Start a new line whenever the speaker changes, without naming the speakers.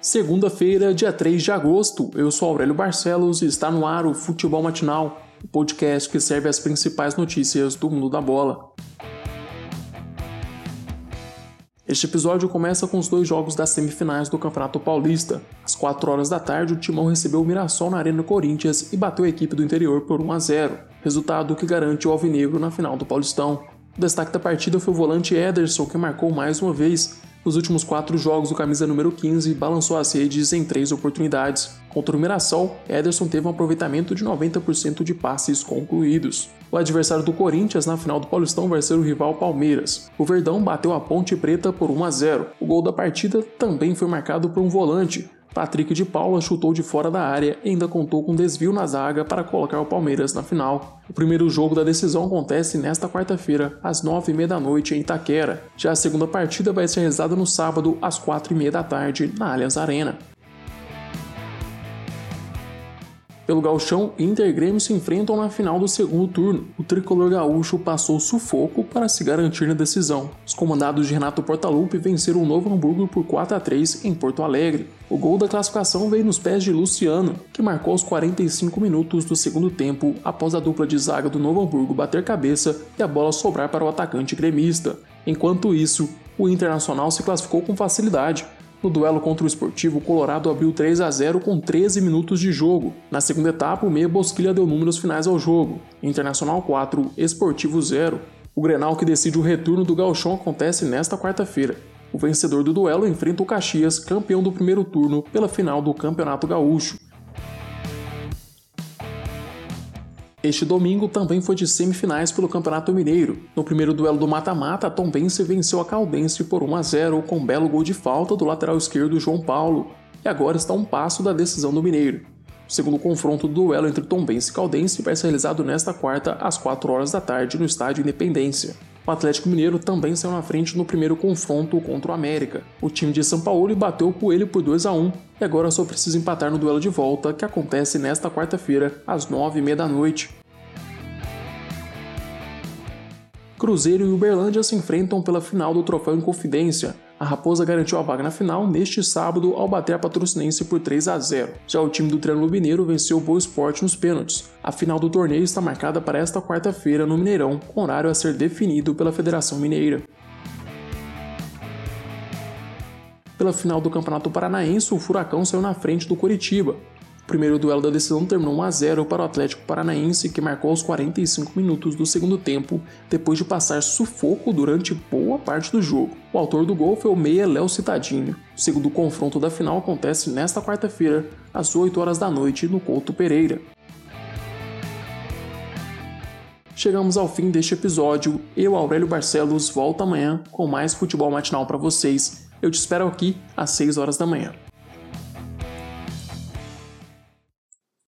Segunda-feira, dia 3 de agosto, eu sou Aurélio Barcelos e está no ar o Futebol Matinal, o podcast que serve as principais notícias do mundo da bola. Este episódio começa com os dois jogos das semifinais do Campeonato Paulista. Às 4 horas da tarde, o Timão recebeu o Mirassol na Arena Corinthians e bateu a equipe do interior por 1 a 0, resultado que garante o Alvinegro na final do Paulistão. O destaque da partida foi o volante Ederson, que marcou mais uma vez. Nos últimos quatro jogos, o camisa número 15 balançou as redes em três oportunidades. Contra o Mirassol, Ederson teve um aproveitamento de 90% de passes concluídos. O adversário do Corinthians na final do Paulistão vai ser o rival Palmeiras. O Verdão bateu a Ponte Preta por 1 a 0. O gol da partida também foi marcado por um volante, Patrick de Paula chutou de fora da área e ainda contou com desvio na zaga para colocar o Palmeiras na final. O primeiro jogo da decisão acontece nesta quarta-feira, às 9h30 da noite, em Itaquera. Já a segunda partida vai ser realizada no sábado, às 4h30 da tarde, na Allianz Arena. Pelo gauchão, Inter e Grêmio se enfrentam na final do segundo turno. O tricolor gaúcho passou sufoco para se garantir na decisão. Os comandados de Renato Portaluppi venceram o Novo Hamburgo por 4 a 3 em Porto Alegre. O gol da classificação veio nos pés de Luciano, que marcou aos 45 minutos do segundo tempo após a dupla de zaga do Novo Hamburgo bater cabeça e a bola sobrar para o atacante gremista. Enquanto isso, o Internacional se classificou com facilidade, no duelo contra o Esportivo, o Colorado abriu 3 a 0 com 13 minutos de jogo. Na segunda etapa, o meia Bosquilha deu números finais ao jogo. Internacional 4, Esportivo 0. O Grenal que decide o retorno do Galchão acontece nesta quarta-feira. O vencedor do duelo enfrenta o Caxias, campeão do primeiro turno, pela final do Campeonato Gaúcho. Este domingo também foi de semifinais pelo Campeonato Mineiro. No primeiro duelo do mata-mata, a Tombense venceu a Caldense por 1 a 0 com um belo gol de falta do lateral esquerdo João Paulo, e agora está um passo da decisão do Mineiro. O segundo confronto do duelo entre Tombense e Caldense vai ser realizado nesta quarta às 4 horas da tarde no Estádio Independência. O Atlético Mineiro também saiu na frente no primeiro confronto contra o América. O time de São Paulo bateu o Coelho por 2 a 1 e agora só precisa empatar no duelo de volta, que acontece nesta quarta-feira, às 9h30 da noite. Cruzeiro e Uberlândia se enfrentam pela final do Troféu Inconfidência. A Raposa garantiu a vaga na final neste sábado ao bater a Patrocinense por 3 a 0. Já o time do Triângulo Mineiro venceu o Boa Esporte nos pênaltis. A final do torneio está marcada para esta quarta-feira no Mineirão, com horário a ser definido pela Federação Mineira. Pela final do Campeonato Paranaense, o Furacão saiu na frente do Curitiba primeiro duelo da decisão terminou 1 a 0 para o Atlético Paranaense, que marcou aos 45 minutos do segundo tempo, depois de passar sufoco durante boa parte do jogo. O autor do gol foi o meia Léo Citadini. O segundo confronto da final acontece nesta quarta-feira, às 8 horas da noite, no Couto Pereira. Chegamos ao fim deste episódio. Eu, Aurélio Barcelos, volto amanhã com mais futebol matinal para vocês. Eu te espero aqui às 6 horas da manhã.